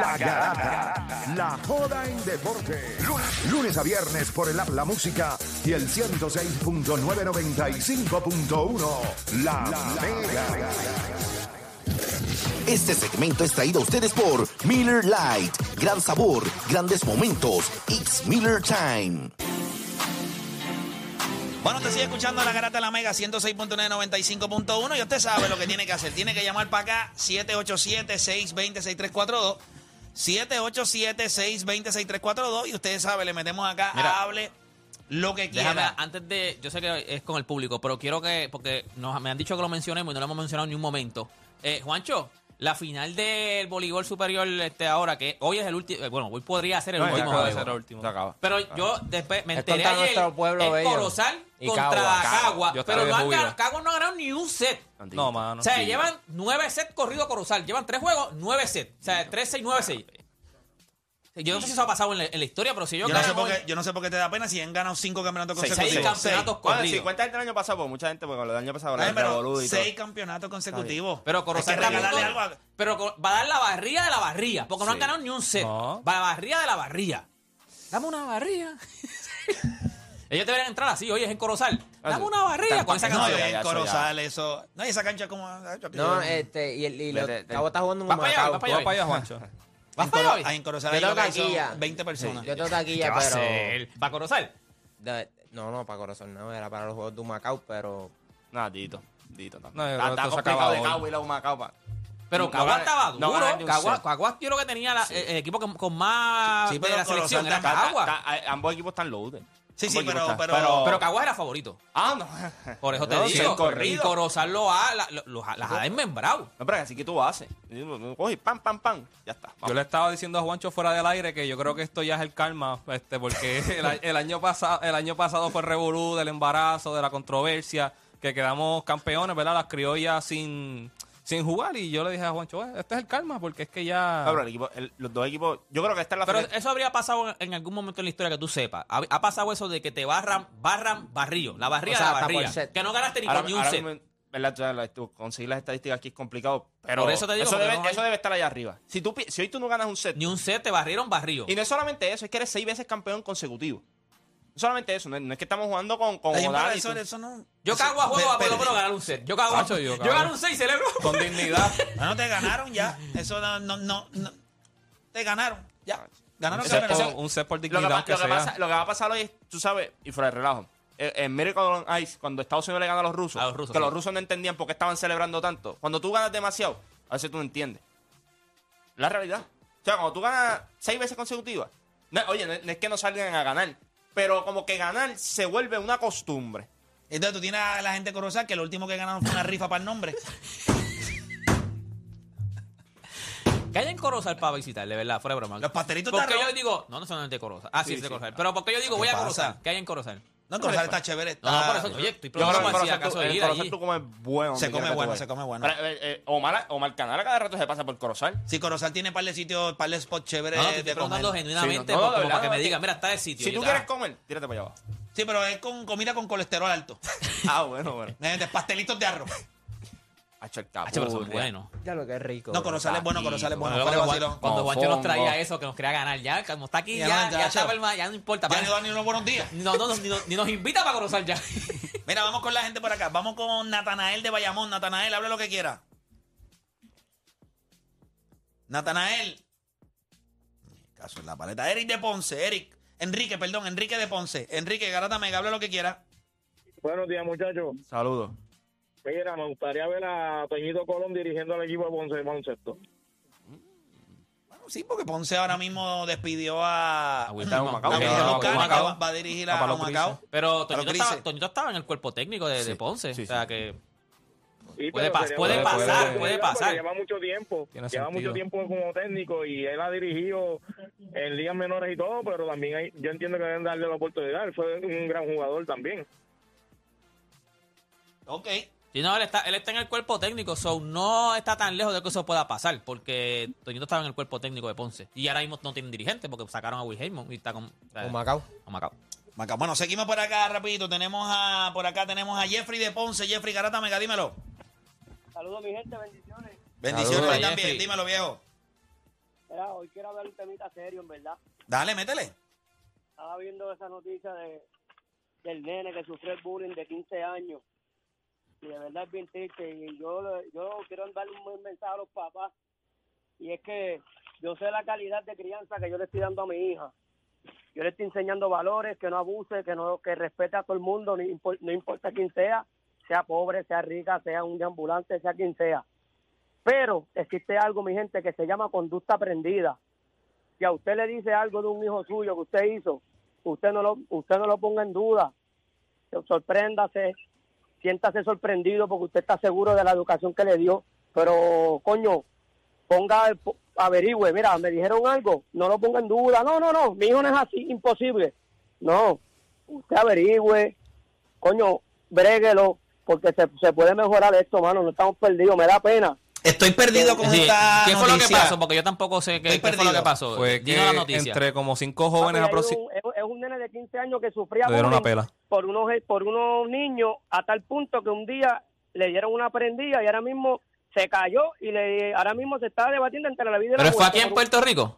La Garata. La joda en deporte. Lunes, lunes a viernes por el app La Música y el 106.995.1. La, Mega. Este segmento es traído a ustedes por Miller Lite. Gran sabor, grandes momentos. It's Miller Time. Bueno, te sigue escuchando la garata de la Mega 106.995.1 y usted sabe lo que tiene que hacer. Tiene que llamar para acá 787-620-6342. 787-620-6342 y usted sabe, le metemos acá, Mira. hable lo que Déjame, quiera. antes de. Yo sé que es con el público, pero quiero que. Porque nos, me han dicho que lo mencionemos y no lo hemos mencionado ni un momento. Eh, Juancho, la final del voleibol superior este ahora, que hoy es el último. Bueno, hoy podría ser el No, último acaba de juego. ser el último. Se acaba. Pero yo después me enteré ayer, nuestro pueblo. Corozal Y contra Cagua. Pero no han, Cagua no ha ganado ni un set. No, mano. O sea, sí. llevan nueve sets corrido Corozal. Llevan tres juegos, nueve sets. O sea, tres, seis, nueve, seis. Yo no sé si eso ha pasado en la, en la historia, pero si yo, Yo no, sé gano por hoy- qué, yo no sé por qué te da pena si han ganado cinco campeonatos Seis, consecutivos. seis campeonatos Bueno, corridos. si cuenta el del año pasado, porque mucha gente, porque lo del año pasado, Ay, la pero revolú y todo. seis campeonatos consecutivos. Pero Hay Corozal que regalarle a- Pero va a dar la barría de la barría. Porque no han Sí. ganado ni un set. No. Va la barría de la barría. Dame una barría. Ellos deberían entrar así, oye, es en Corozal. Ah, Dame una barría con esa No, ya, canción. en eso. Corozal, eso. No, y esa cancha como. No, este, y, el, y lo, Vete, vete. Cabo está jugando en Va para allá, Humacao. va para Yo- allá. para allá, Juancho. ¿Vas en, para hoy? en Corozal Yo hay tengo que son taquilla. 20 personas. Yo tengo ¿Qué taquilla, va a pero... hacer? ¿Para Corozal? de- no, no, para Corazón no, era para los juegos de Humacao, pero... Nada, Dito. Dito No, también. yo Está, que está esto se complicado acaba de hoy. Cagua y la Humacao, pa. Pero No estaba no duro. gana ni un Caguas, set. Caguas yo creo que tenía la- el, el equipo con, con más Sí, de pero la selección. Era está- Caguas. Está- está- ambos equipos están loaded. Sí, sí, pero- pero- están- Pero Caguas era favorito. Ah, no. Por eso te No, digo. sí, corrido. Y Corozal lo ha, la- lo- las ha desmembrado. No, pero así que tú haces. Coge, pam, pam, pam. Ya está. Yo le estaba diciendo a Juancho fuera del aire que yo creo que esto ya es el karma, este, porque el año pasado, el año pasado fue el revolú del embarazo, de la controversia, que quedamos campeones, ¿verdad? Las criollas sin, sin jugar y yo le dije a Juancho, "Eh, este es el karma, porque es que ya... El equipo, el- los dos equipos, yo creo que esta es la Pero final. eso habría pasado en, algún momento en la historia que tú sepas. Ha, ha pasado eso de que te barran, barran, barrillo. La barría O sea, la set. Que no ganaste ni Ahora- con ni un set. mismo, ¿verdad? Ya la- tú conseguir las estadísticas aquí es complicado. Pero Por eso te digo, porque debe, no hay- eso debe estar allá arriba. Si, tú, si hoy tú no ganas un set, Ni un set te barrieron barrillo. y no es solamente eso, es que eres seis veces campeón consecutivo. No solamente eso, no es, no es que estamos jugando con, con Odal eso, eso no. Yo eso- cago a juego a por lo pe- menos ganar un set. Yo cago a Macho, yo yo, cago. gano un set y celebro. Con dignidad. Bueno, te ganaron ya. Eso no, no, no, no. Te ganaron. Ya. Ganaron un, set por, un set por Lo que, dignidad, aunque lo que sea. pasa, lo que va a pasar hoy es, tú sabes, y fuera de relajo, eh, en Miracle on Ice, cuando Estados Unidos le gana a los rusos, A los rusos, que sí. los rusos no entendían por qué estaban celebrando tanto. Cuando tú ganas demasiado, a veces tú no entiendes. La realidad. O sea, cuando tú ganas seis veces consecutivas, no- oye, no, no es que no salgan a ganar, pero como que ganar se vuelve una costumbre. Entonces tú tienes a la gente Corozal que lo último que ganaron fue una rifa para el nombre. Que hay en Corozal para visitar, de verdad, fuera de broma. Los pastelitos Porque yo digo, no, no son de Corozal. Ah, sí, Sí, es de sí. Corozal. Pero porque yo digo, voy a? Corozal. ¿Qué hay en Corozal? No, en Corozal está chévere. Está, No, no, por eso, oye, estoy Yo creo preguntando si en acaso Corozal tú- en ir allí. tú comes bueno. Se come bueno, vayas. se come bueno. Pero, eh, eh, Omar, Omar Canal a cada rato se pasa por Corozal. Sí, Corozal tiene par de sitios, par de spots chéveres No, no, de comer. genuinamente Sí, no, no, como para que me es diga, que- mira, está el sitio. Si tú quieres comer, tírate para allá abajo. Sí, pero es con comida con colesterol alto. Ah, bueno, bueno. De pastelitos de arroz. Hacho el pero son buenos. Ya lo que es rico. No, Corozal es bueno, Corozal es bueno. Cuando, fuera de cuando, vacilón. cuando Con Juancho nos traía eso, que nos quería ganar, ya, como está aquí, Ya ya, no, ya, ya, está, chavo. palma, ya no importa. Ya ni dan ni unos buenos días. no, no, no, ni, nos- ni nos invita para Corozal ya. Mira, vamos con la gente por acá. Vamos con Natanael de Bayamón. Natanael, hable lo que quiera. Natanael. Caso en la paleta. Eric de Ponce. Eric. Enrique, perdón. Enrique de Ponce. Enrique, Garata Mega, hable lo que quiera. Buenos días, muchachos. Saludos. Mira, me gustaría ver a Toñito Colón dirigiendo al equipo de Ponce de baloncesto. Bueno, sí, porque Ponce ahora mismo despidió a. A a Macao. Va- va a dirigir a, A Macao. Pero Toñito estaba, Toñito estaba en el cuerpo técnico de, de Ponce. Sí, o sea que Puede pas- pasar, puede pasar. Lleva mucho tiempo. Tiene lleva sentido. mucho tiempo como técnico y él ha dirigido en ligas menores y todo, pero también hay, yo entiendo que deben darle la oportunidad. Él fue un gran jugador también. Ok. Sí, no, él está, él está en el cuerpo técnico, so no está tan lejos de que eso pueda pasar, porque Toñito estaba en el cuerpo técnico de Ponce. Y ahora mismo no tienen dirigente porque sacaron a Will Heyman y está con, eh, con Macao. Macao. Bueno, seguimos por acá rapidito. Tenemos a, por acá tenemos a Jeffrey de Ponce. Jeffrey Garata Mega, dímelo. Saludos, mi gente, bendiciones. Bendiciones Saludos, también. Jeffrey. Dímelo, viejo. Mira, hoy quiero hablar un temita serio, en verdad. Dale, métele. Estaba viendo esa noticia de, del nene que sufrió el bullying de 15 años. Y de verdad es bien triste. Y yo, yo quiero darle un buen mensaje a los papás. Y es que yo sé la calidad de crianza que yo le estoy dando a mi hija. Yo le estoy enseñando valores, que no abuse, que no que respete a todo el mundo, no, impor- no importa quién sea, sea pobre, sea rica, sea un ambulante, sea quien sea. Pero existe algo, mi gente, que se llama conducta aprendida. Si a usted le dice algo de un hijo suyo que usted hizo, usted no lo, usted no lo ponga en duda. Sorpréndase, siéntase sorprendido porque usted está seguro de la educación que le dio. Pero, coño, ponga, po- averigüe, mira, me dijeron algo, no lo ponga en duda. No, no, no, mi hijo no es así, imposible. No, usted averigüe, coño, bréguelo, porque se, se puede mejorar esto, mano, no estamos perdidos, me da pena. Estoy perdido con Sí, esta ¿Qué fue lo que pasó? Porque yo tampoco sé qué, qué fue lo que perdido. pasó. Fue que Dinos la noticia. entre como cinco jóvenes Papi, aproxi- es, un, nene de 15 años que sufría Le dieron una pela. Por unos por unos niños a tal punto que un día le dieron una prendida y ahora mismo se cayó y le ahora mismo se está debatiendo entre la vida y ¿Pero la fue muerte. aquí en Puerto Rico?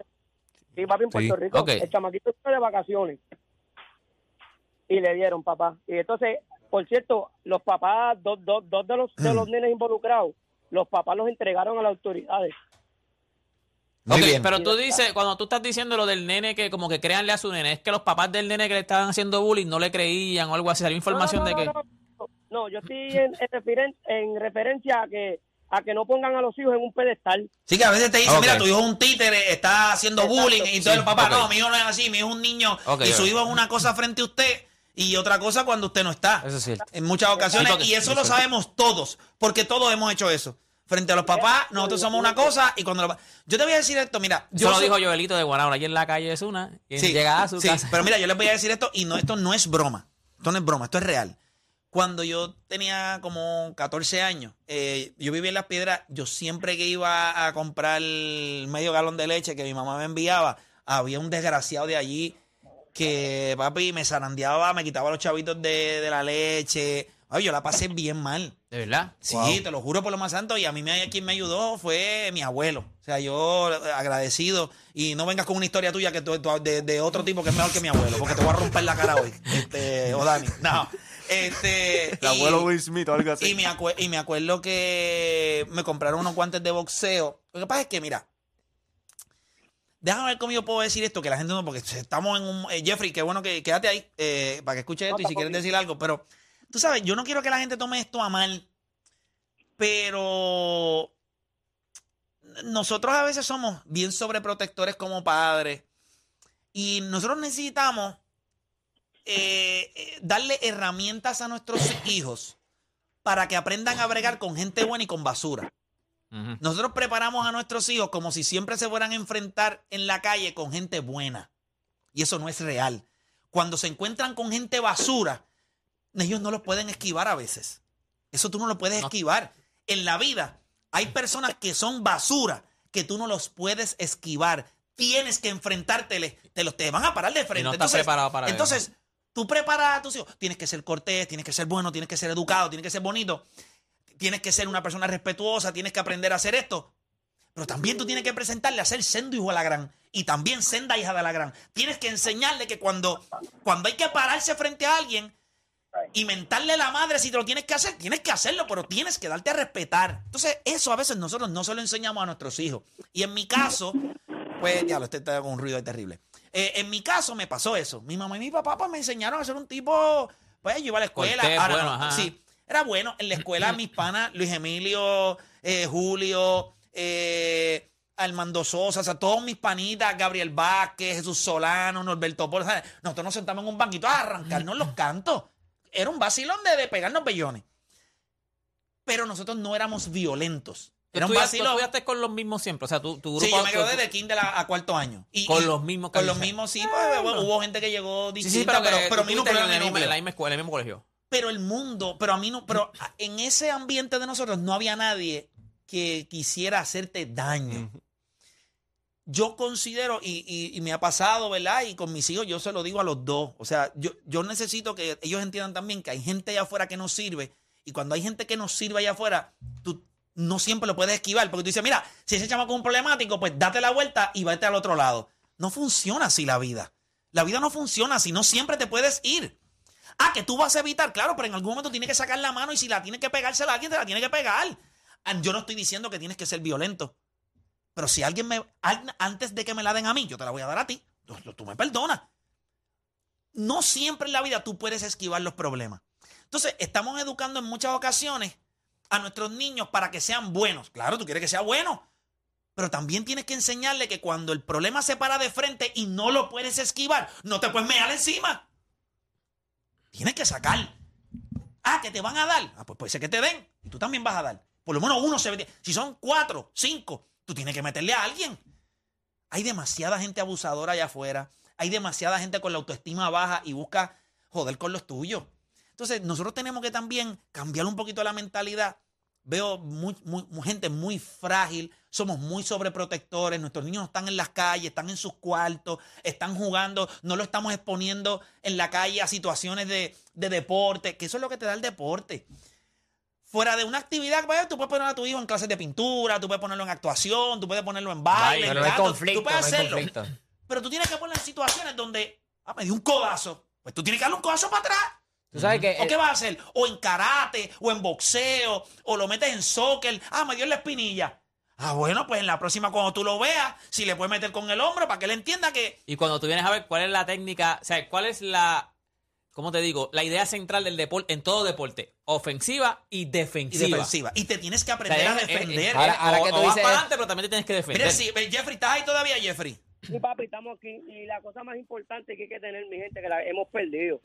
Sí, papi, en Sí. Puerto Rico. Ok. El chamaquito está de vacaciones. Y le dieron, papá. Y entonces, por cierto, los papás, dos, dos, dos de, los, de los nenes involucrados, los papás los entregaron a las autoridades. Muy bien. pero tú dices, cuando tú estás diciendo lo del nene que como que créanle a su nene, es que los papás del nene que le estaban haciendo bullying no le creían o algo así, salió información No, no, de no, que... No, no, no, yo estoy en, en, referen- en referencia a que a que no pongan a los hijos en un pedestal. Sí, que a veces te dicen, mira, tu hijo es un títere, está haciendo Exacto. bullying, y todo Sí, el papá, no, mi hijo no es así, mi hijo es un niño, y su hijo es una cosa frente a usted, y otra cosa cuando usted no está. Eso es cierto. En muchas ocasiones, Sí, porque- y eso sí, lo sabemos todos, porque todos hemos hecho eso. Frente a los papás, nosotros somos una cosa, y cuando los Yo te voy a decir esto, mira, yo Eso lo soy- dijo Joelito de Guanabara, allí en la calle es una, y Sí, llega a su sí, casa. pero mira, yo les voy a decir esto y no, esto no es broma. Esto no es broma, esto es real. Cuando yo tenía como 14 años, eh, yo vivía en Las Piedras, yo siempre que iba a comprar medio galón de leche que mi mamá me enviaba, había un desgraciado de allí que, papi, me zarandeaba, me quitaba los chavitos de, de la leche. Ay, yo la pasé bien mal. ¿De verdad? Sí, te lo juro por lo más santo. Y a mí me, quien me ayudó fue mi abuelo. O sea, yo agradecido. Y no vengas con una historia tuya que tú- tú- de, de otro tipo que es mejor que mi abuelo, porque te voy a romper la cara hoy. Este, o Dani. No. Este. El y- abuelo Will Smith o algo así. y me, acue- y me acuerdo que me compraron unos guantes de boxeo. Lo que pasa es que, mira, déjame ver cómo yo puedo decir esto, que la gente no, porque estamos en un... eh, Jeffrey, qué bueno que quédate ahí eh, para que escuche esto y si quieres decir algo, pero tú sabes, yo no quiero que la gente tome esto a mal, pero nosotros a veces somos bien sobreprotectores como padres y nosotros necesitamos eh, eh, darle herramientas a nuestros hijos para que aprendan a bregar con gente buena y con basura. Nosotros preparamos a nuestros hijos como si siempre se fueran a enfrentar en la calle con gente buena. Y eso no es real. Cuando se encuentran con gente basura, ellos no los pueden esquivar a veces. Eso tú no lo puedes No. esquivar. En la vida hay personas que son basura que tú no los puedes esquivar. Tienes que enfrentárteles. Te los te van a parar de frente. no estás entonces, preparado para eso. entonces tú preparas a tus hijos. Tienes que ser cortés, tienes que ser bueno, tienes que ser educado, tienes que ser bonito tienes que ser una persona respetuosa, tienes que aprender a hacer esto. Pero también tú tienes que presentarle a ser sendo hijo de la gran y también senda hija de la gran. Tienes que enseñarle que cuando, cuando hay que pararse frente a alguien y mentarle la madre si te lo tienes que hacer, tienes que hacerlo, pero tienes que darte a respetar. Entonces, eso a veces nosotros no se lo enseñamos a nuestros hijos. Y en mi caso, pues, ya lo estoy con un ruido terrible. Eh, en mi caso me pasó eso. Mi mamá y mi papá pues, me enseñaron a ser un tipo, pues yo iba a la escuela. Cortés, Ahora, bueno, no, sí, era bueno. En la escuela, mis panas, Luis Emilio, eh, Julio, eh, Armando Sosa, o sea, todos mis panitas, Gabriel Vázquez, Jesús Solano, Norberto Polo, ¿sabes? nosotros nos sentamos en un banquito a arrancarnos los cantos. Era un vacilón de, de pegarnos bellones. Pero nosotros no éramos violentos. ¿Tú Era un tú vacilón. estudiaste con los mismos siempre? O sea, tu, tu grupo... Sí, yo me tu- gradué de kinder a, a cuarto año. Y, Con y- los mismos Con los mismos, sí. pues, bueno, hubo gente que llegó Sí, distinta, sí, pero, pero, que pero, tú estuviste núcleo en misma, en la misma escuela, en el mismo colegio. Pero el mundo, pero a mí no, pero en ese ambiente de nosotros no había nadie que quisiera hacerte daño. Yo considero, y, y- me ha pasado, ¿verdad? Y con mis hijos yo se lo digo a los dos. O sea, yo, yo necesito que ellos entiendan también que hay gente allá afuera que nos sirve. Y cuando hay gente que nos sirve allá afuera, tú no siempre lo puedes esquivar. Porque tú dices, mira, si ese chamaco es un problemático, pues date la vuelta y vete al otro lado. No funciona así la vida. La vida no funciona así, no siempre te puedes ir. Ah, que tú vas a evitar, claro, pero en algún momento tienes que sacar la mano y si la tiene que pegársela a alguien, te la tiene que pegar. Yo no estoy diciendo que tienes que ser violento. Pero si alguien me. Antes de que me la den a mí, yo te la voy a dar a ti. Tú, tú me perdonas. No siempre en la vida tú puedes esquivar los problemas. Entonces, estamos educando en muchas ocasiones a nuestros niños para que sean buenos. Claro, tú quieres que sea bueno. Pero también tienes que enseñarle que cuando el problema se para de frente y no lo puedes esquivar, no te puedes mear encima. Tienes que sacar. Ah, que te van a dar. Ah, pues puede ser que te den. Y tú también vas a dar. Por lo menos uno se ve. Si son cuatro, cinco, tú tienes que meterle a alguien. Hay demasiada gente abusadora allá afuera. Hay demasiada gente con la autoestima baja y busca joder con los tuyos. Entonces, nosotros tenemos que también cambiar un poquito la mentalidad. Veo muy, muy- gente muy frágil, somos muy sobreprotectores, nuestros niños están en las calles, están en sus cuartos, están jugando, no lo estamos exponiendo en la calle a situaciones de, de deporte, que eso es lo que te da el deporte. Fuera de una actividad, pues, tú puedes poner a tu hijo en clases de pintura, tú puedes ponerlo en actuación, tú puedes ponerlo en baile, Pero en no hay conflicto, tú puedes no hay hacerlo. conflicto. Pero tú tienes que ponerlo en situaciones donde, ah, me dio un codazo. Pues tú tienes que darle un codazo para atrás. Tú sabes que ¿O qué vas a hacer? O en karate, o en boxeo, o lo metes en soccer. Ah, me dio en la espinilla. Ah, bueno, pues en la próxima cuando tú lo veas, si le puedes meter con el hombro para que él entienda que... Y cuando tú vienes a ver cuál es la técnica, o sea, cuál es la, ¿cómo te digo? La idea central del deporte, en todo deporte, ofensiva y Y defensiva. defensiva. Y te tienes que O sea, aprender a es- es- defender. Ahora- ahora o, que tú o vas dices- para adelante, pero también te tienes que defender. Mira, sí, Jeffrey, ¿estás ahí todavía, Jeffrey? Sí, papi, estamos aquí. Y la cosa más importante que hay que tener, mi gente, que la hemos perdido,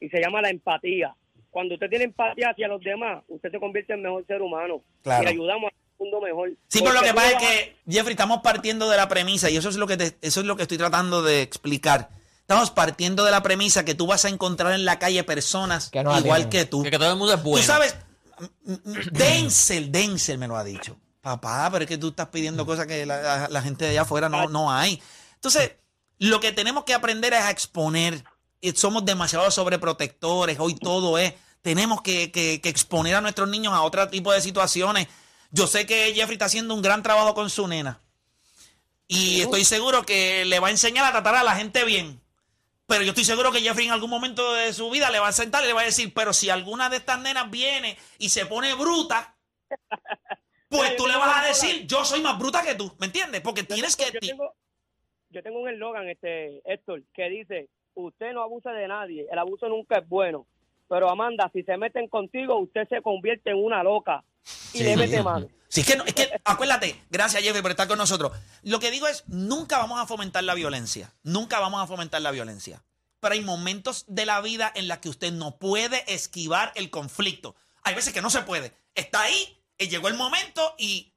y se llama la empatía. Cuando usted tiene empatía hacia los demás, usted se convierte en mejor ser humano. Claro. Y ayudamos al mundo mejor. Sí, pero lo que pasa es a- que, Jeffrey, estamos partiendo de la premisa, y eso es lo que te- eso es lo que estoy tratando de explicar. Estamos partiendo de la premisa que tú vas a encontrar en la calle personas Que no igual que tú. Que, que todo el mundo es bueno. Tú sabes, mm, mm, Denzel, Denzel me lo ha dicho. Papá, pero es que tú estás pidiendo cosas que la, la- la gente de allá afuera no, no hay. Entonces, lo que tenemos que aprender es a exponer. Y Somos demasiado sobreprotectores. Hoy todo es. Tenemos que, que- que exponer a nuestros niños a otro tipo de situaciones. Yo sé que Jeffrey está haciendo un gran trabajo con su nena. Y estoy seguro que le va a enseñar a tratar a la gente bien. Pero yo estoy seguro que Jeffrey en algún momento de su vida le va a sentar y le va a decir, pero si alguna de estas nenas viene y se pone bruta, pues tú le vas a decir, yo soy más bruta que tú, ¿me entiendes? Porque tienes que... Yo tengo, yo tengo un eslogan, este, Héctor, que dice, usted no abusa de nadie, el abuso nunca es bueno. Pero Amanda, si se meten contigo, usted se convierte en una loca y Sí. le mete mano. Sí, es que, no- es que, acuérdate, gracias Jeffrey por estar con nosotros. Lo que digo es, nunca vamos a fomentar la violencia. Nunca vamos a fomentar la violencia. Pero hay momentos de la vida en los que usted no puede esquivar el conflicto. Hay veces que no se puede. Está ahí, y llegó el momento y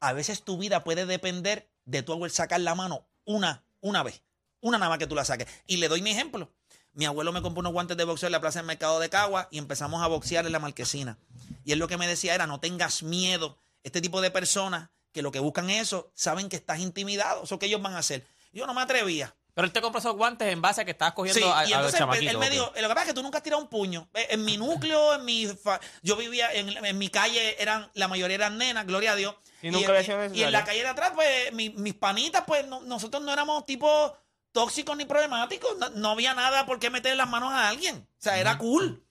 a veces tu vida puede depender de tu abuelo sacar la mano una, una vez. Una nada más que tú la saques. Y le doy mi ejemplo. Mi abuelo me compró unos guantes de boxeo en la plaza del mercado de Cagua y empezamos a boxear en la marquesina. Y él lo que me decía era, no tengas miedo. Este tipo de personas que lo que buscan es eso, saben que estás intimidado. Eso que ellos van a hacer. Yo no me atrevía. Pero él te compró esos guantes en base a que estabas cogiendo Sí, a, y a los entonces pues, chamaquitos. él me dijo, lo que pasa es que tú nunca has tirado un puño. Eh, En mi núcleo, en mi fa- yo vivía en, en mi calle, eran la mayoría eran nenas, gloria a Dios. Y nunca en- había sido y en la calle de atrás, pues mi- mis panitas, pues no- nosotros no éramos tipo tóxicos ni problemáticos. No, no había nada por qué meter las manos a alguien. O sea, era cool.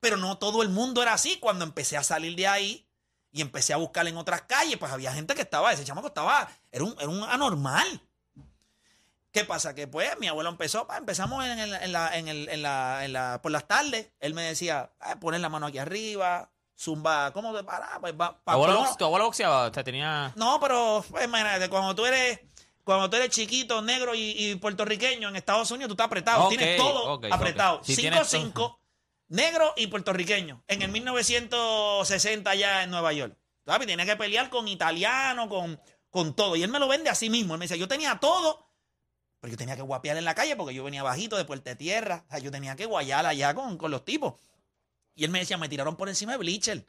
Pero no todo el mundo era así. Cuando empecé a salir de ahí y empecé a buscar en otras calles, pues había gente que estaba, ese chamaco estaba, era un, era un anormal. ¿Qué pasa? Que pues mi abuelo empezó, pa, empezamos en, en la, en, el- en la, en la- por las tardes, él me decía, ah, poner la mano aquí arriba, zumba, ¿cómo te paras? Pues va, ¿Tu pa- abuelo, por lo- tu abuelo boxeaba? Sea, tenía... no, pero pues, imagínate, cuando tú eres, cuando tú eres chiquito, negro y, y puertorriqueño en Estados Unidos, tú estás apretado, tienes todo apretado. ok. Sí, tienes 5-5, negro y puertorriqueño. En el 1960 allá en Nueva York. Papi, tenía que pelear con italiano, con, con todo. Y él me lo vende así mismo. Él me dice, yo tenía todo, pero yo tenía que guapear en la calle porque yo venía bajito de Puerta de Tierra. O sea, yo tenía que guayar allá con, con los tipos. Y él me decía, me tiraron por encima de Bleacher.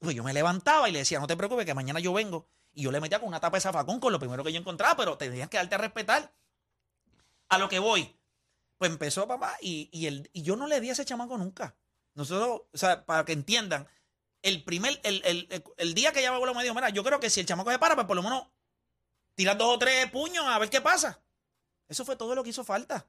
Pues yo me levantaba y le decía, no te preocupes, que mañana yo vengo. Y yo le metía con una tapa de zafacón con lo primero que yo encontraba, pero tenías que darte a respetar. A lo que voy. Pues empezó papá y, y, y yo no le di a ese chamaco nunca. Nosotros, o sea, para que entiendan, el primer, el, el- el- día que ella me me dijo, mira, yo creo que si el chamaco se para, pues por lo menos tirar dos o tres puños a ver qué pasa. Eso fue todo lo que hizo falta.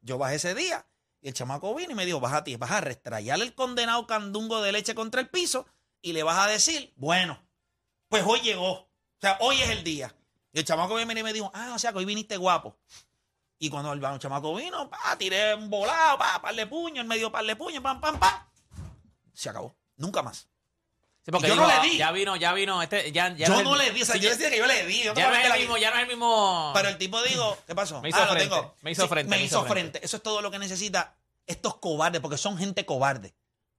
Yo bajé ese día y el chamaco vino y me dijo, vas a ti, vas a restrayar el condenado candungo de leche contra el piso y le vas a decir, bueno, pues hoy llegó. Sea, hoy es el día. Y el chamaco vino y me dijo, ah, o sea, que hoy viniste guapo. Y cuando el, el chamaco vino, pa, tiré un volado, pa, par de puños, el medio par de puños, pam, pam, pam. Se acabó. Nunca más. Sí, porque Yo no digo, le di. Ya vino, ya vino. Este, ya, ya yo el- no le di, o sea, sí, yo decía que yo le di. yo ya no es el vi. mismo, ya no es el mismo. Pero el tipo dijo, ¿qué pasó? Me hizo ah, lo frente, tengo. me hizo frente, Me me hizo hizo frente. Eso es todo lo que necesita estos cobardes, porque son gente cobarde.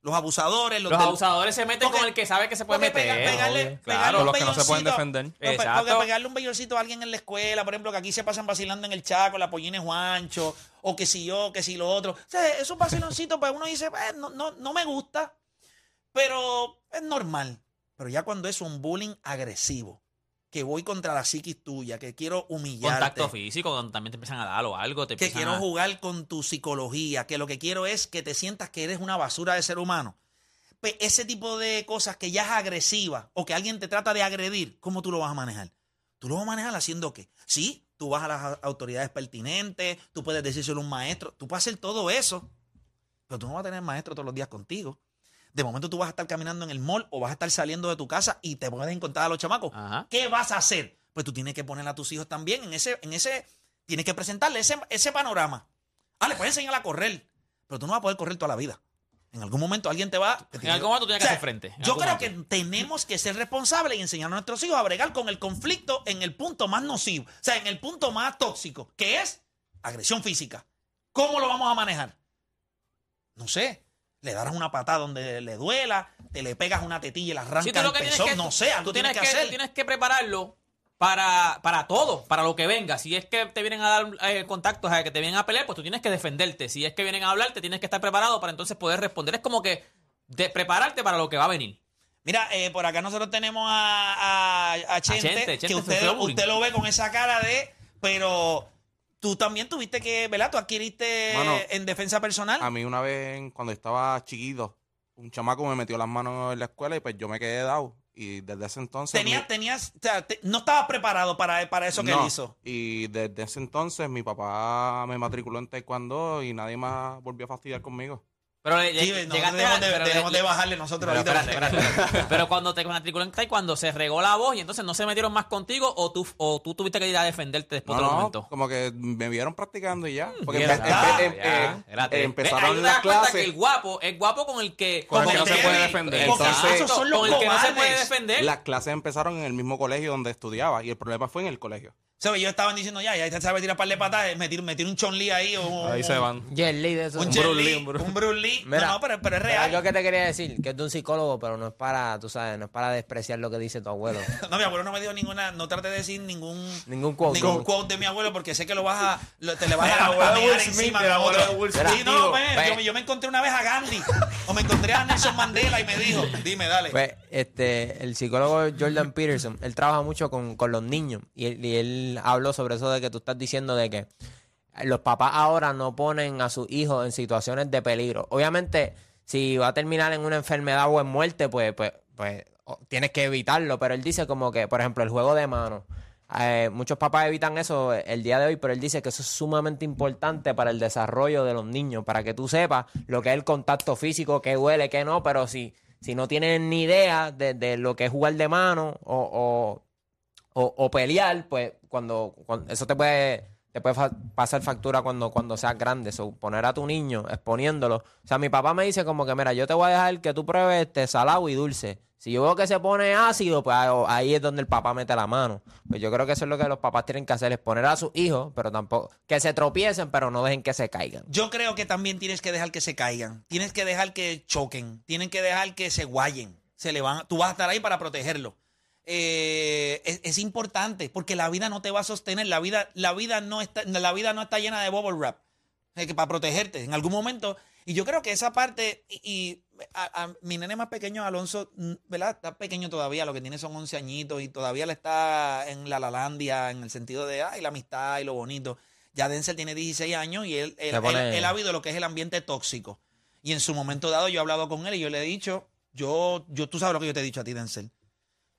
Los abusadores, los, los del- abusadores se meten Porque- con el que sabe que se puede meter. pega- pegarle, pegarle Claro, un los que no se pueden defender. Exacto. Porque pegarle un belloncito a alguien en la escuela, por ejemplo, que aquí se pasan vacilando en el Chaco, la pollina Juancho, o que si yo, que si lo otro. O sea, esos vaciloncitos, pues uno dice, "Eh, no, no, no me gusta, pero es normal. Pero ya cuando es un bullying agresivo, que voy contra la psiquis tuya, que quiero humillarte. Contacto físico, donde también te empiezan a dar o algo. Te que quiero a- jugar con tu psicología, que lo que quiero es que te sientas que eres una basura de ser humano. Pues ese tipo de cosas que ya es agresiva o que alguien te trata de agredir, ¿cómo tú lo vas a manejar? ¿Tú lo vas a manejar haciendo qué? Sí, tú vas a las autoridades pertinentes, tú puedes decírselo a un maestro, tú puedes hacer todo eso, pero tú no vas a tener maestro todos los días contigo. De momento tú vas a estar caminando en el mall o vas a estar saliendo de tu casa y te puedes encontrar a los chamacos. Ajá. ¿Qué vas a hacer? Pues tú tienes que poner a tus hijos también en ese, en ese, tienes que presentarle ese, ese panorama. Ah, le puedes enseñar a correr, pero tú no vas a poder correr toda la vida. En algún momento alguien te va. En algún momento tú tienes que hacer frente. En Yo creo momento. que tenemos que ser responsables y enseñar a nuestros hijos a bregar con el conflicto en el punto más nocivo, o sea, en el punto más tóxico, que es agresión física. ¿Cómo lo vamos a manejar? No sé. Le darás una patada donde le duela, te le pegas una tetilla y la arrancas Sí, tú lo el que tienes pezón, que, no sé, algo tú tienes tienes que, que, hacer. tienes que prepararlo para, para todo, para lo que venga. Si es que te vienen a dar eh, contactos, a que te vienen a pelear, pues tú tienes que defenderte. Si es que vienen a hablar, te tienes que estar preparado para entonces poder responder. Es como que de prepararte para lo que va a venir. Mira, eh, por acá nosotros tenemos a, a, a Chente, Chente, Chente que usted, usted lo ve con esa cara de, pero tú también tuviste que, ¿verdad? Tú adquiriste Mano, en defensa personal. A mí una vez, cuando estaba chiquito, un chamaco me metió las manos en la escuela y pues yo me quedé dado. Y desde ese entonces... Tenías, mi- tenías, o sea, te- no estabas preparado para, para eso que No, él hizo. Y desde ese entonces mi papá me matriculó en taekwondo y nadie más volvió a fastidiar conmigo. Pero Sí, no, llegaste debemos, a- de, pero le- debemos de bajarle nosotros Pero ahorita. espérate, espérate, espérate. Pero cuando te matriculó en taekwondo, ¿se regó la voz y entonces no se metieron más contigo o tú, o tú tuviste que ir a defenderte después No, de un no, momento? como que me vieron practicando y ya. Porque empe- em- ya, eh, Ahí empezaron las que clases. el guapo es guapo con el que... Con el que no se puede defender. porque Entonces- esos son los con el que no se puede defender. Las clases empezaron en el mismo colegio donde estudiaba y el problema fue en el colegio. ¿Sabes? Ellos estaban diciendo ya, ya sabe tirar par de patadas, metir, metir un chonli ahí o Ahí se van. Jet Li de eso. un, Un Bruce Lee, un Bruce- un Bruce Lee. Mira, no, no, pero, pero es Mira, real. Yo que te quería decir, que es de un psicólogo, pero no es para, tú sabes, no es para despreciar lo que dice tu abuelo. No, mi abuelo no me dijo ninguna, no trate de decir ningún Ningún quote. ningún quote de mi abuelo porque sé que lo vas a, lo- te le vas a, abuelo a de Will Smith, encima el con abuelo otro. de Will Sí, no, pues, Pues- yo, me- yo me encontré una vez a Gandhi o me encontré a Nelson Mandela y me dijo, dime, dale. Pues, este, el psicólogo Jordan Peterson, él trabaja mucho con, con los niños y él, y él habló sobre eso de que tú estás diciendo de que los papás ahora no ponen a sus hijos en situaciones de peligro. Obviamente, si va a terminar en una enfermedad o en muerte, pues, pues, pues tienes que evitarlo. Pero él dice como que, por ejemplo, el juego de manos. eh, muchos papás evitan eso el día de hoy, pero él dice que eso es sumamente importante para el desarrollo de los niños, para que tú sepas lo que es el contacto físico, qué duele, qué no, pero si, si no tienen ni idea de, de lo que es jugar de mano o, o- o pelear, pues cuando, cuando- eso te puede, te puede pasar factura cuando, cuando seas grande. So, poner a tu niño exponiéndolo. O sea, mi papá me dice como que, mira, yo te voy a dejar que tú pruebes este salado y dulce. Si yo veo que se pone ácido, pues ahí- ahí es donde el papá mete la mano. Pues yo creo que eso es lo que los papás tienen que hacer, es poner a sus hijos, pero tampoco, que se tropiecen, pero no dejen que se caigan. Yo creo que también tienes que dejar que se caigan. Tienes que dejar que choquen. Tienen que dejar que se guayen. Se le van, tú vas a estar ahí para protegerlo. Eh, es, es importante porque la vida no te va a sostener. La vida, la vida, no, está, la vida no está llena de bubble wrap eh, que para protegerte en algún momento. Y yo creo que esa parte, y, y a, a mi nene más pequeño, Alonso, ¿verdad? Está pequeño todavía, lo que tiene son 11 añitos y todavía le está en la lalandia en el sentido de, ay, la amistad y lo bonito. Ya Denzel tiene 16 años y él, él- él ha habido lo que es el ambiente tóxico. Y en su momento dado yo he hablado con él y yo le he dicho, yo, yo, tú sabes lo que yo te he dicho a ti, Denzel.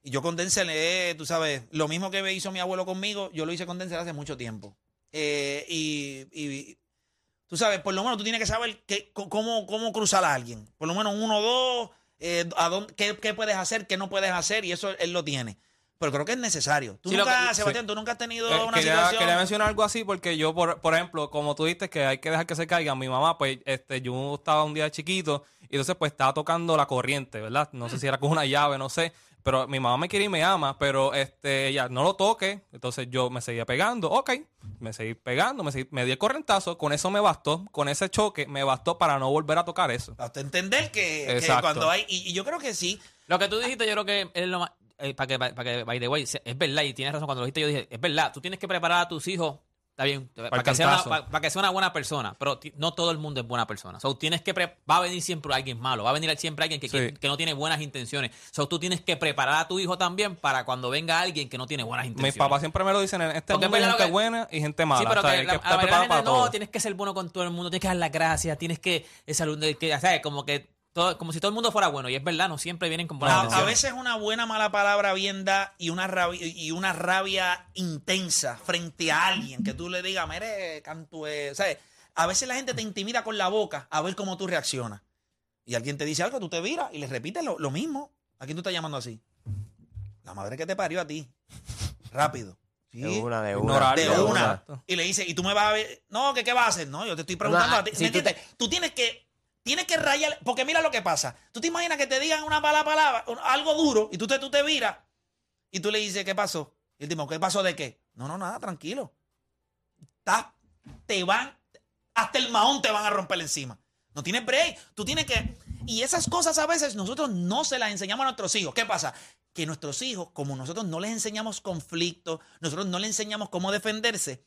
Y yo con Denzel, eh, tú sabes, lo mismo que me hizo mi abuelo conmigo, yo lo hice con Denzel hace mucho tiempo. Eh, y, y tú sabes, por lo menos tú tienes que saber que, cómo, cómo cruzar a alguien. Por lo menos uno o dos, eh, a dónde, qué, qué puedes hacer, qué no puedes hacer, y eso él lo tiene. Pero creo que es necesario. Tú Sí, nunca, que- Sebastián, sí. tú nunca has tenido Eh, una quería, situación. quería mencionar algo así porque yo, por, por ejemplo, como tú dijiste que hay que dejar que se caigan, mi mamá, pues este, yo estaba un día chiquito y entonces pues estaba tocando la corriente, ¿verdad? No sé si era con una llave, no sé, pero mi mamá me quiere y me ama, pero este, ella no lo toque, entonces yo me seguía pegando, ok, me seguí pegando, me, seguí- me di el correntazo, con eso me bastó, con ese choque me bastó para no volver a tocar eso. Usted entender que, cuando hay. Y, y yo creo que sí. Lo que tú dijiste, yo creo que es lo más. eh, para que, para que, by the way, es verdad, y tienes razón. Cuando lo dijiste, yo dije, es verdad, tú tienes que preparar a tus hijos. Está bien, para, el que sea una, para, para que sea una buena persona, pero no todo el mundo es buena persona. So, tienes que va a venir siempre alguien malo, va a venir siempre alguien que, Sí. que no tiene buenas intenciones. So, tú tienes que preparar a tu hijo también para cuando venga alguien que no tiene buenas intenciones. Mis papás siempre me lo dicen, en este mundo hay gente que- buena y gente mala, Sí, pero o sea, que la, que la gente, para no, todo. tienes que ser bueno con todo el mundo, tienes que dar las gracias, tienes que salud- que, ¿sabes? Como que todo, como si todo el mundo fuera bueno y es verdad, no siempre vienen con buenas A, veces una buena mala palabra bien da y una rabia, y una rabia intensa frente a alguien que tú le digas, mire, cantue. ¿sabes? A veces la gente te intimida con la boca a ver cómo tú reaccionas. Y alguien te dice algo, tú te viras y le repites lo, lo mismo. ¿A quién tú estás llamando así? La madre que te parió a ti. Rápido. Sí. De una, de una. Ignorar, De de una. Y le dice, y tú me vas a ver. No, que qué vas a hacer. No, yo te estoy preguntando Una- a ti. si ¿Me tú entiendes? Tú tienes que. Tienes que rayar. Porque mira lo que pasa. Tú te imaginas que te digan una mala palabra, algo duro, y tú te, tú te viras y tú le dices, ¿qué pasó? Y el tipo, ¿qué pasó de qué? No, no, nada, tranquilo. Te van. Hasta el mahón te van a romper encima. No tienes break. Tú tienes que. Y esas cosas a veces nosotros no se las enseñamos a nuestros hijos. ¿Qué pasa? Que nuestros hijos, como nosotros no les enseñamos conflicto, nosotros no les enseñamos cómo defenderse.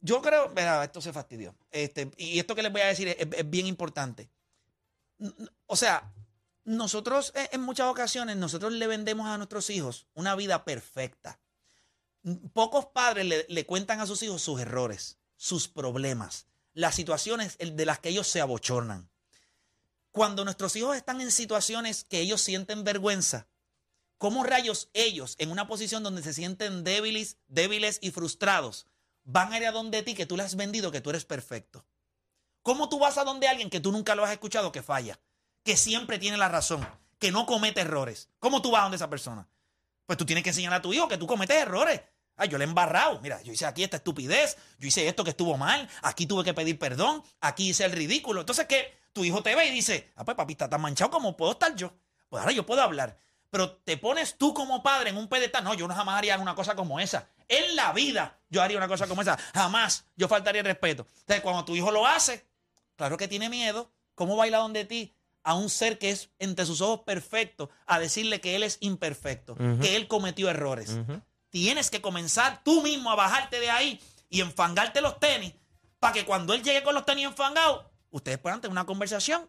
Yo creo, verá, esto se fastidió. Este, y esto que les voy a decir es, bien importante. O sea, nosotros eh, en muchas ocasiones, nosotros le vendemos a nuestros hijos una vida perfecta. Pocos padres le, le cuentan a sus hijos sus errores, sus problemas, las situaciones de las que ellos se abochornan. Cuando nuestros hijos están en situaciones que ellos sienten vergüenza, ¿cómo rayos ellos, en una posición donde se sienten débiles, débiles y frustrados, van a ir a donde ti que tú le has vendido que tú eres perfecto? ¿Cómo tú vas a donde alguien que tú nunca lo has escuchado que falla, que siempre tiene la razón, que no comete errores? ¿Cómo tú vas a donde esa persona? Pues tú tienes que enseñar a tu hijo que tú cometes errores. Ay, yo le he embarrado. Mira, yo hice aquí esta estupidez. Yo hice esto que estuvo mal. Aquí tuve que pedir perdón. Aquí hice el ridículo. Entonces, ¿qué? Tu hijo te ve y dice, ah, pues papi, está tan manchado como puedo estar yo. Pues ahora yo puedo hablar. Pero te pones tú como padre en un pedestal. No, yo no jamás haría una cosa como esa. En la vida yo haría una cosa como esa. Jamás yo faltaría el respeto. Entonces, cuando tu hijo lo hace, claro que tiene miedo. ¿Cómo baila donde ti? A un ser que es entre sus ojos perfecto, a decirle que él es imperfecto, que él cometió errores. Tienes que comenzar tú mismo a bajarte de ahí y enfangarte los tenis para que cuando él llegue con los tenis enfangados, ustedes puedan tener una conversación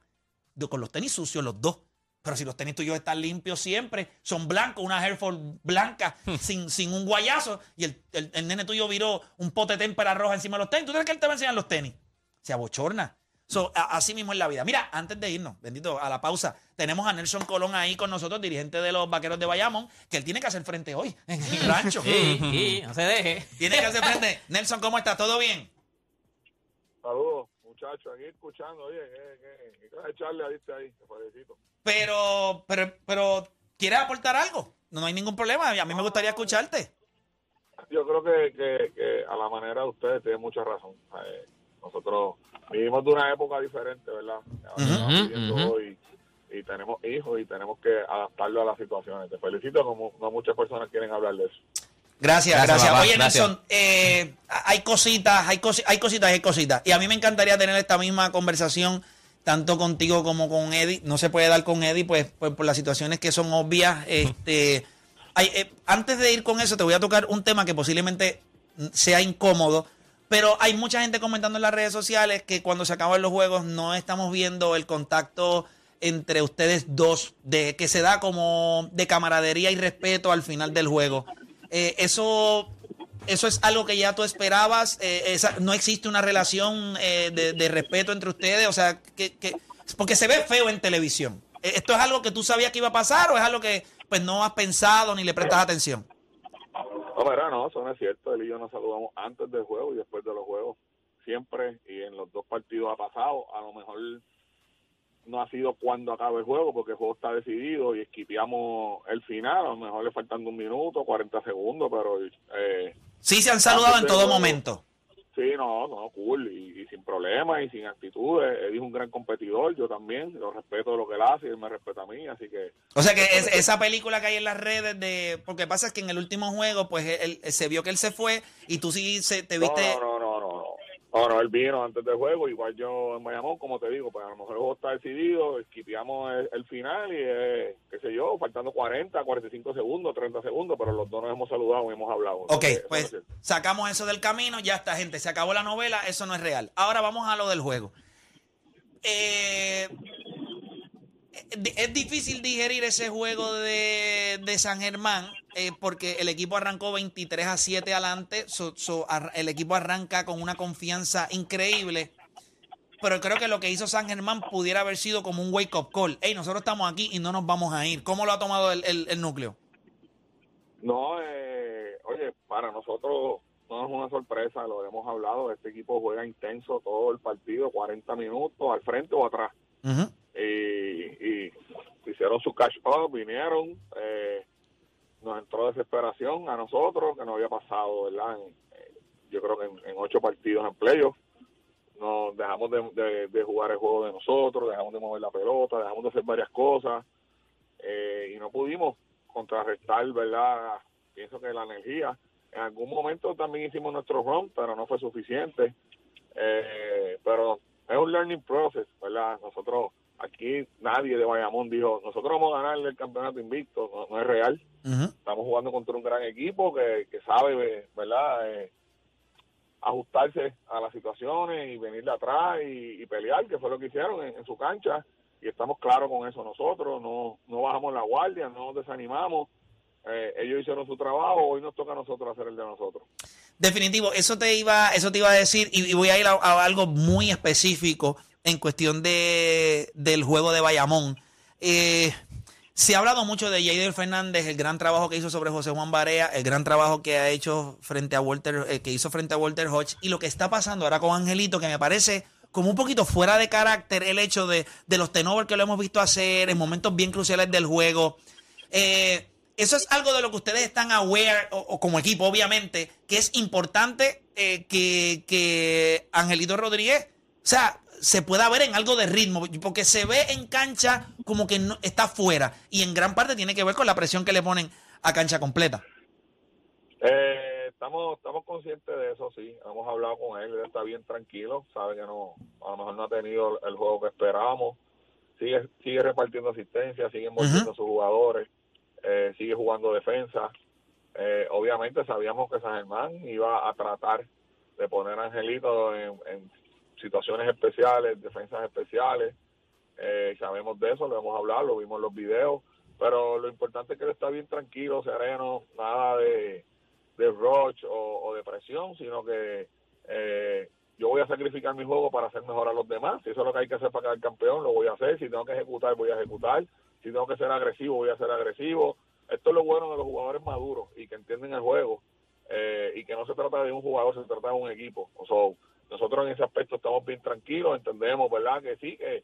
de- con los tenis sucios los dos. Pero si los tenis tuyos están limpios siempre, son blancos, una Airford blanca, sin, sin un guayazo, y el, el- el nene tuyo viró un pote de témpera roja encima de los tenis, ¿tú crees que él te va a enseñar los tenis? Se abochorna. So, a- así mismo es la vida. Mira, antes de irnos, bendito, a la pausa, tenemos a Nelson Colón ahí con nosotros, dirigente de los vaqueros de Bayamón, que él tiene que hacer frente hoy en el rancho. Sí, sí, no se deje. Tiene que hacer frente. Nelson, ¿cómo está? ¿Todo bien? Saludos, muchachos, aquí escuchando. Oye, ¿qué, qué, qué clase de charla diste ahí? Te felicito. Pero, pero, pero, ¿quieres aportar algo? No, no hay ningún problema. A mí me gustaría escucharte. Yo creo que, que, que a la manera de ustedes tienen mucha razón. Eh, nosotros vivimos de una época diferente, ¿verdad? Hoy y tenemos hijos y tenemos que adaptarlo a las situaciones. Te felicito, como no muchas personas quieren hablar de eso. Gracias, Gracias, gracias. papá, Oye, gracias. Nelson, eh, hay cositas, hay, cosi- hay cositas, hay cositas. Y a mí me encantaría tener esta misma conversación tanto contigo como con Eddie. No se puede dar con Eddie, pues, pues, por las situaciones que son obvias. Este, hay- eh, antes de ir con eso, te voy a tocar un tema que posiblemente sea incómodo. Pero hay mucha gente comentando en las redes sociales que cuando se acaban los juegos no estamos viendo el contacto entre ustedes dos, de que se da como de camaradería y respeto al final del juego. Eh, eso, eso es algo que ya tú esperabas. eh, esa- no existe una relación eh, de, respeto entre ustedes. O sea, que, que- porque se ve feo en televisión. ¿E- ¿Esto es algo que tú sabías que iba a pasar o es algo que pues no has pensado ni le prestas atención? No, no, eso no es cierto. Él y yo nos saludamos antes del juego y después de los juegos. Siempre, y en los dos partidos ha pasado. A lo mejor no ha sido cuando acabe el juego, porque el juego está decidido y esquipeamos el final. A lo mejor le faltan un minuto, 40 segundos, pero... Eh, Sí se han saludado en todo juego, momento. Sí, no, no, cool, y, y sin problemas y sin actitudes. Él es un gran competidor, yo también, lo respeto de lo que él hace y él me respeta a mí, así que... O sea que es- esa película que hay en las redes de... Porque pasa es que en el último juego pues él, él- se vio que él se fue y tú sí se, te viste... No, no, no, no, él vino antes del juego, igual yo en Bayamón, como te digo, pues a lo mejor el juego está decidido, esquipeamos el, el final y, eh, qué sé yo, faltando 40, 45 segundos, 30 segundos, pero los dos nos hemos saludado y hemos hablado. Ok, Entonces, eso no es pues sacamos eso del camino, ya está, gente. Se acabó la novela, eso no es real. Ahora vamos a lo del juego. Eh, es difícil digerir ese juego de, de San Germán eh, porque el equipo arrancó 23 a 7 adelante. so- so, ar- el equipo arranca con una confianza increíble. Pero creo que lo que hizo San Germán pudiera haber sido como un wake-up call. Hey, nosotros estamos aquí y no nos vamos a ir. ¿Cómo lo ha tomado el- el- el núcleo? No, eh, oye, para nosotros no es una sorpresa, lo hemos hablado, este equipo juega intenso todo el partido, 40 minutos, al frente o atrás. Y, y hicieron su cash up, vinieron, eh, nos entró desesperación a nosotros, que no había pasado, ¿verdad? En- eh, yo creo que en, ocho partidos en playoff. Nos dejamos de, de- de jugar el juego de nosotros, dejamos de mover la pelota, dejamos de hacer varias cosas eh, y no pudimos contrarrestar, ¿verdad? Pienso que la energía. En algún momento también hicimos nuestro run, pero no fue suficiente. Eh, pero es un learning process, ¿verdad? Nosotros, aquí nadie de Bayamón dijo, nosotros vamos a ganar el campeonato invicto, no, no es real. Estamos jugando contra un gran equipo que, que sabe, ¿verdad? Eh, ajustarse a las situaciones y venir de atrás y, y pelear, que fue lo que hicieron en, en su cancha. Y estamos claros con eso nosotros, no, no bajamos la guardia, no nos desanimamos. Eh, ellos hicieron su trabajo, hoy nos toca a nosotros hacer el de nosotros. Definitivo, eso te iba, eso te iba a decir, y, y voy a ir a, a algo muy específico en cuestión de, del juego de Bayamón. Eh, se ha hablado mucho de Jader Fernández, el gran trabajo que hizo sobre José Juan Barea, el gran trabajo que ha hecho frente a Walter, eh, que hizo frente a Walter Hodge, y lo que está pasando ahora con Angelito, que me parece como un poquito fuera de carácter el hecho de, de los tenovers que lo hemos visto hacer en momentos bien cruciales del juego. Eh, eso es algo de lo que ustedes están aware, o, o como equipo, obviamente, que es importante que, que Angelito Rodríguez, o sea, se pueda ver en algo de ritmo, porque se ve en cancha como que no, está fuera, y en gran parte tiene que ver con la presión que le ponen a cancha completa. Eh, estamos estamos conscientes de eso, sí. Hemos hablado con él, él está bien tranquilo, sabe que no, a lo mejor no ha tenido el juego que esperábamos. Sigue sigue repartiendo asistencia, sigue envolviendo a sus jugadores, eh, sigue jugando defensa. Eh, obviamente sabíamos que San Germán iba a tratar de poner a Angelito en, en situaciones especiales, defensas especiales. Eh, sabemos de eso, lo hemos hablado, lo vimos en los videos, pero lo importante es que él está bien tranquilo, sereno, nada de, de rush o, o de presión, sino que eh, yo voy a sacrificar mi juego para hacer mejor a los demás. Si eso es lo que hay que hacer para quedar campeón, lo voy a hacer. Si tengo que ejecutar, voy a ejecutar. Si tengo que ser agresivo, voy a ser agresivo. Esto es lo bueno de los jugadores maduros y que entienden el juego eh, y que no se trata de un jugador, se trata de un equipo. O sea, nosotros en ese aspecto estamos bien tranquilos, entendemos, ¿verdad? Que sí, que,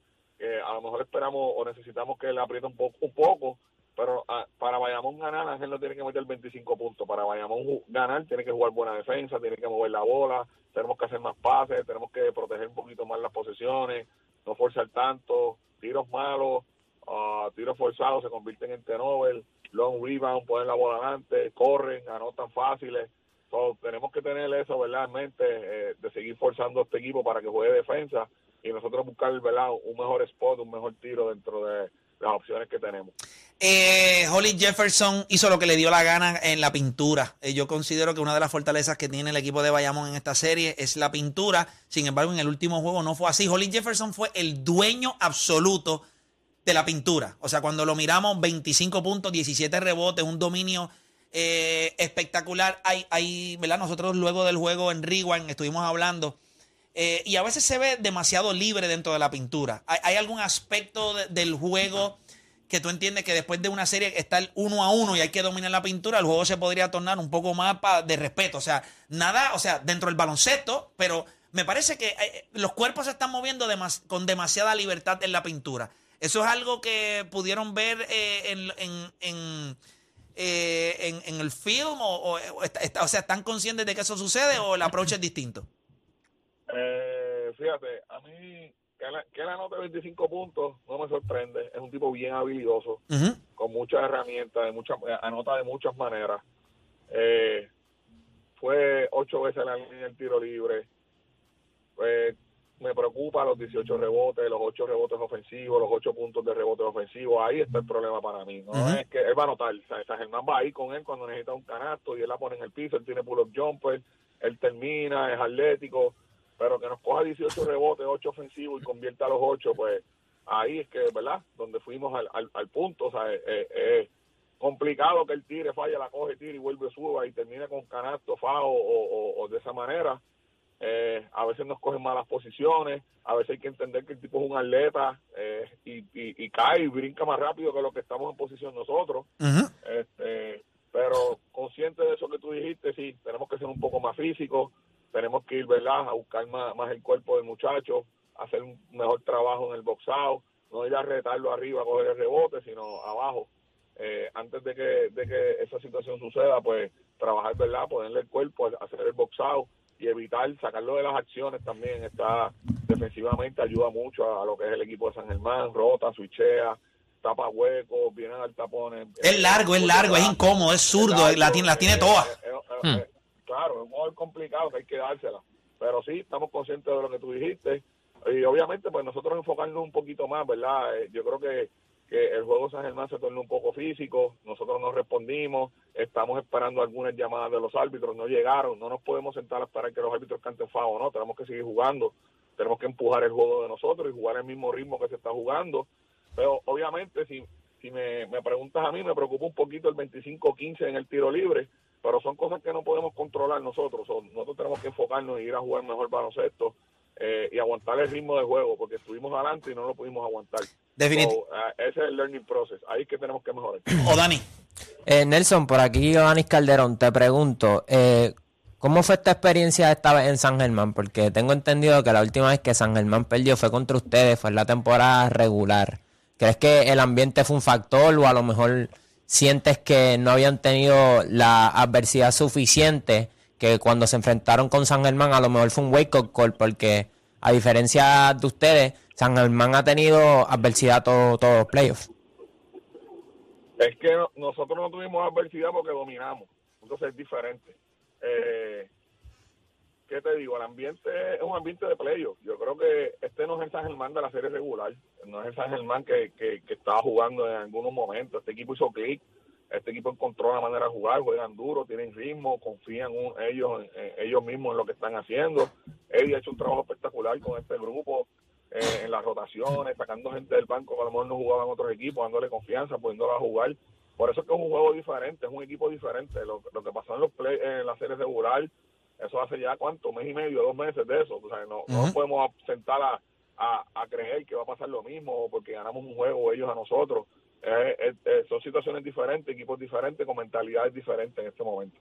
a lo mejor esperamos o necesitamos que él apriete un poco, un poco pero ah, para Bayamón ganar, Ángel no tiene que meter 25 puntos. Para Bayamón ganar, tiene que jugar buena defensa, tiene que mover la bola, tenemos que hacer más pases, tenemos que proteger un poquito más las posesiones, no forzar tanto, tiros malos, ah, tiros forzados se convierten en turnover, long rebound, ponen la bola adelante, corren, anotan fáciles. Tenemos que tener eso, ¿verdad? En mente, eh, de seguir forzando a este equipo para que juegue defensa y nosotros buscar, ¿verdad? Un mejor spot, un mejor tiro dentro de las opciones que tenemos. Eh, Holly Jefferson hizo lo que le dio la gana en la pintura. Eh, yo considero que una de las fortalezas que tiene el equipo de Bayamón en esta serie es la pintura. Sin embargo, en el último juego no fue así. Holly Jefferson fue el dueño absoluto de la pintura. O sea, cuando lo miramos, 25 puntos, 17 rebotes, un dominio eh, espectacular. Hay, hay, ¿verdad? Nosotros luego del juego en Rewind estuvimos hablando. eh, y a veces se ve demasiado libre dentro de la pintura. ¿Hay, algún aspecto de- del juego que tú entiendes que después de una serie está el uno a uno y hay que dominar la pintura, el juego se podría tornar un poco más de respeto. O sea, nada, o sea, dentro del baloncesto, pero me parece que eh, los cuerpos se están moviendo con demasiada libertad en la pintura. Eso es algo que pudieron ver en, eh, en- en el film o, o- está- está- o sea, ¿están conscientes de que eso sucede o el approach es distinto? Eh, fíjate, a mí que la, que la nota 25 puntos no me sorprende. Es un tipo bien habilidoso, con muchas herramientas, de muchas, anota de muchas maneras. Eh, fue ocho veces en la línea del tiro libre. Eh, me preocupa los 18 rebotes, los 8 rebotes ofensivos, los 8 puntos de rebote ofensivo. Ahí está el problema para mí. No es que él va a anotar. O sea, Germán va ahí con él cuando necesita un canasto y él la pone en el piso. Él tiene pull-up jumper, él termina, es atlético. Pero que nos coja 18 rebotes, 8 ofensivos y convierta a los 8, pues ahí es que, ¿verdad? Donde fuimos al, al, al punto. O sea, es, complicado que él tire, falla, la coge, tire y vuelve, suba y termine con canasto, fao o, o- o de esa manera. Eh, a veces nos cogen malas posiciones, a veces hay que entender que el tipo es un atleta eh, y, y, y cae y brinca más rápido que lo que estamos en posición nosotros. Este, pero consciente de eso que tú dijiste, sí, tenemos que ser un poco más físicos, tenemos que ir, ¿verdad?, a buscar más, más el cuerpo del muchacho, hacer un mejor trabajo en el boxado, no ir a retarlo arriba a coger el rebote, sino abajo. Eh, antes de que, de que esa situación suceda, pues trabajar, ¿verdad?, ponerle el cuerpo, hacer el boxado y evitar sacarlo de las acciones también está defensivamente ayuda mucho a, a lo que es el equipo de San Germán, rota, switchea, tapa huecos, vienen al tapón. Es largo, es largo, es incómodo, es zurdo, la tiene, la tiene todas. Eh, eh, eh, claro, es un jugador complicado que hay que dársela. Pero sí, estamos conscientes de lo que tú dijiste. Y obviamente, pues nosotros enfocarnos un poquito más, ¿verdad? Eh, yo creo que, que el juego San Germán se tornó un poco físico. Nosotros no respondimos. Estamos esperando algunas llamadas de los árbitros. No llegaron. No nos podemos sentar a esperar que los árbitros canten FAO, ¿no? Tenemos que seguir jugando. Tenemos que empujar el juego de nosotros y jugar el mismo ritmo que se está jugando. Pero obviamente, si, si me, me preguntas a mí, me preocupa un poquito el 25-15 en el tiro libre, pero son cosas que no podemos controlar nosotros. Nosotros tenemos que enfocarnos en ir a jugar mejor baloncesto eh, y aguantar el ritmo de juego, porque estuvimos adelante y no lo pudimos aguantar. Definitivo. So, eh, ese es el learning process. Ahí es que tenemos que mejorar. O Dani. Eh, Nelson, por aquí Odanis Calderón, te pregunto, eh, ¿cómo fue esta experiencia esta vez en San Germán? Porque tengo entendido que la última vez que San Germán perdió fue contra ustedes, fue en la temporada regular. ¿Crees que el ambiente fue un factor o a lo mejor sientes que no habían tenido la adversidad suficiente que cuando se enfrentaron con San Germán a lo mejor fue un wake up call porque a diferencia de ustedes, San Germán ha tenido adversidad todo- todos los playoffs? Es que no- nosotros no tuvimos adversidad porque dominamos. Entonces es diferente. Eh, ¿Qué te digo? El ambiente es un ambiente de playoff. Yo creo que este no es el San Germán de la serie regular. No es el San Germán que, que, que estaba jugando en algunos momentos. Este equipo hizo clic. Este equipo encontró la manera de jugar. Juegan duro, tienen ritmo, confían un- ellos en, en ellos mismos en lo que están haciendo. Eddie ha hecho un trabajo espectacular con este grupo. eh, en las rotaciones, sacando gente del banco que a lo mejor no jugaban otros equipos, dándole confianza, poniéndola a jugar. Por eso es que es un juego diferente, es un equipo diferente. Lo, lo que pasó en los play, en la serie regular, eso hace ya cuánto, mes y medio, dos meses de eso. O sea, no, no nos podemos sentar a, a, a creer que va a pasar lo mismo porque ganamos un juego ellos a nosotros. Eh, eh, eh, son situaciones diferentes, equipos diferentes, con mentalidades diferentes en este momento.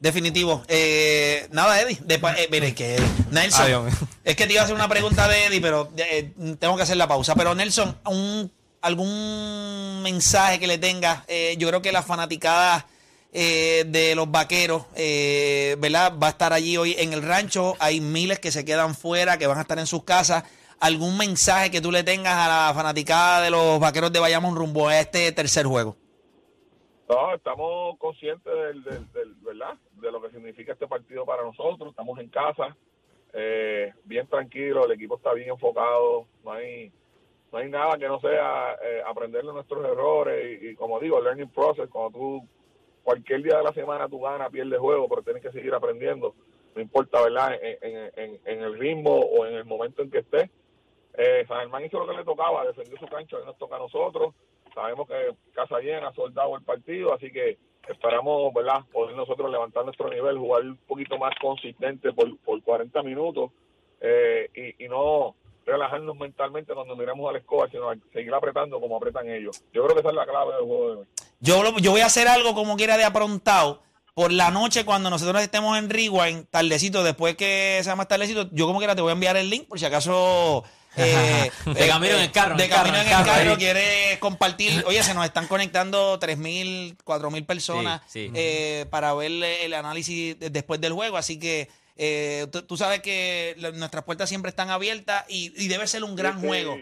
Definitivo. Eh, nada, Eddie. Después, eh, mire, que Nelson. Ay, es que te iba a hacer una pregunta de Eddie, pero eh, tengo que hacer la pausa. Pero Nelson, un, algún mensaje que le tenga. Eh, yo creo que la fanaticada eh, de los vaqueros, eh, ¿verdad? Va a estar allí hoy en el rancho. Hay miles que se quedan fuera, que van a estar en sus casas. ¿Algún mensaje que tú le tengas a la fanaticada de los vaqueros de Bayamón rumbo a este tercer juego? No, estamos conscientes del, del, del- ¿verdad? de lo que significa este partido para nosotros. Estamos en casa, eh, bien tranquilo, el equipo está bien enfocado, no hay no hay nada que no sea eh, aprender de nuestros errores y, como digo, el learning process, cuando tú cualquier día de la semana tú ganas, pierdes juego, pero tienes que seguir aprendiendo, no importa, ¿verdad? En, en, en- en el ritmo o en el momento en que esté. Eh, San Germán hizo lo que le tocaba, defendió su cancha, hoy nos toca a nosotros. Sabemos que casa llena, soldado el partido, así que esperamos, ¿verdad?, poder nosotros levantar nuestro nivel, jugar un poquito más consistente por, por 40 minutos eh, y, no relajarnos mentalmente cuando miremos a la escoba, sino seguir apretando como apretan ellos. Yo creo que esa es la clave del juego de hoy. Yo, lo- yo voy a hacer algo como quiera de aprontado. Por la noche, cuando nosotros estemos en Rewind, tardecito, después que sea más tardecito, yo como quiera te voy a enviar el link por si acaso. Eh, De eh, camino en el carro, en De el carro, camino en en el carro, carro, ahí. quieres compartir. Oye, se nos están conectando 3.000, 4.000 personas Sí, sí. eh, para ver el análisis de- después del juego. Así que eh, tú, tú sabes que nuestras puertas siempre están abiertas y, y debe ser un gran Sí, juego.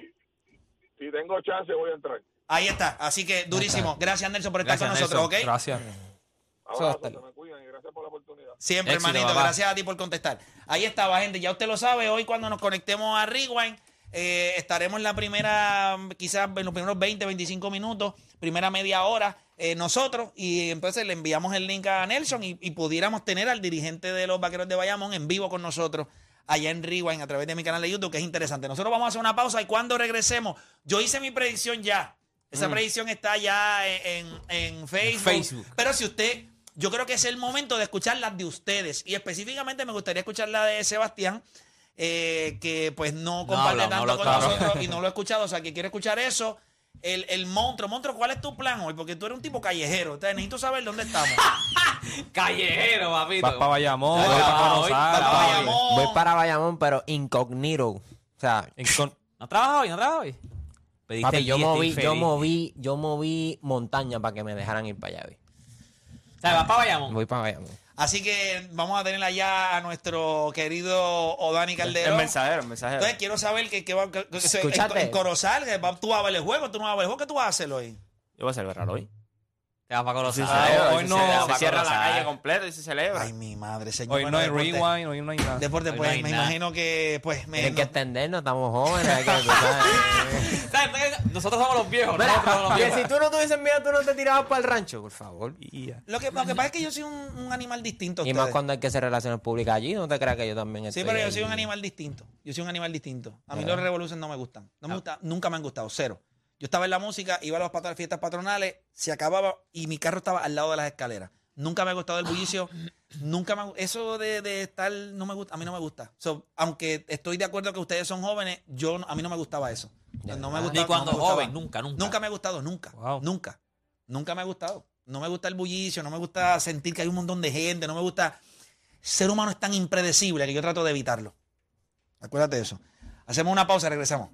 Si tengo chance, voy a entrar. Ahí está. Así que durísimo. Gracias, Nelson, por estar Gracias, con nosotros, Nelson. ¿ok? Gracias. Abrazo, se me cuidan y gracias por la oportunidad. Siempre, Éxito, hermanito. papá. Gracias a ti por contestar. Ahí estaba, gente. Ya usted lo sabe. Hoy, cuando nos conectemos a Rewind, eh, estaremos en la primera, quizás en los primeros 20, 25 minutos, primera media hora, eh, nosotros. Y entonces le enviamos el link a Nelson y, y pudiéramos tener al dirigente de los vaqueros de Bayamón en vivo con nosotros allá en Rewind a través de mi canal de YouTube, que es interesante. Nosotros vamos a hacer una pausa y cuando regresemos, yo hice mi predicción ya. Esa predicción está ya en, en- en Facebook. Facebook. Pero si usted, yo creo que es el momento de escuchar las de ustedes. Y específicamente me gustaría escuchar la de Sebastián, eh, que pues no comparte no tanto con nosotros y no lo he escuchado. O sea, que quiere escuchar eso. El, el monstruo, monstruo, ¿cuál es tu plan hoy? Porque tú eres un tipo callejero. Entonces, necesito saber dónde estamos. Callejero, papito. Vas para Bayamón, Ya, vas para hoy. Bayamón. Voy para Bayamón, pero incognito. O sea, En con- ¿No trabajas hoy? ¿No trabajas hoy? Pediste papi, yo moví, yo moví, yo moví montaña para que me dejaran ir para allá. ¿vi? O sea, vas para Bayamón. Voy para Bayamón. Así que vamos a tener allá a nuestro querido Odani El Calderón. mensajero, el mensajero. Entonces quiero saber que, que va que- que- en, en Corozal, que va- tú vas a ver el juego, tú no vas a ver el juego, ¿qué tú vas a hacer hoy? Yo voy a celebrarlo hoy. Te vas para Sí, Ah, hoy se no- se cierra la calle completa y se celebra. Ay, mi madre, señor. Hoy no hay deporte. rewind, hoy no hay nada. Deporte, Hoy pues no hay me nada. imagino que pues me Tienen que no- entendernos, estamos jóvenes. hay que. Nosotros somos los viejos. Mira, somos los que viejos. si tú no tuvieses miedo, tú no te tirabas para el rancho, por favor. lo, que, lo que pasa es que yo soy un, un animal distinto. a Y más cuando hay que hacer relaciones públicas allí, no te creas que yo también Sí, estoy pero yo soy un animal distinto. Yo soy un animal distinto. A mí los revoluciones no me gustan. No me gusta, nunca me han gustado, cero. Yo estaba en la música, iba a las pat- fiestas patronales, se acababa y mi carro estaba al lado de las escaleras. Nunca me ha gustado el bullicio. nunca me Eso de, de estar, no me gusta, a mí no me gusta. So, aunque estoy de acuerdo que ustedes son jóvenes, yo a mí no me gustaba eso. Ya. No me gustaba, Ni cuando no me gustaba. joven, nunca, nunca. Nunca me ha gustado, nunca. Wow. Nunca. Nunca me ha gustado. No me gusta el bullicio, no me gusta sentir que hay un montón de gente, no me gusta. Ser humano es tan impredecible que yo trato de evitarlo. Acuérdate de eso. Hacemos una pausa regresamos.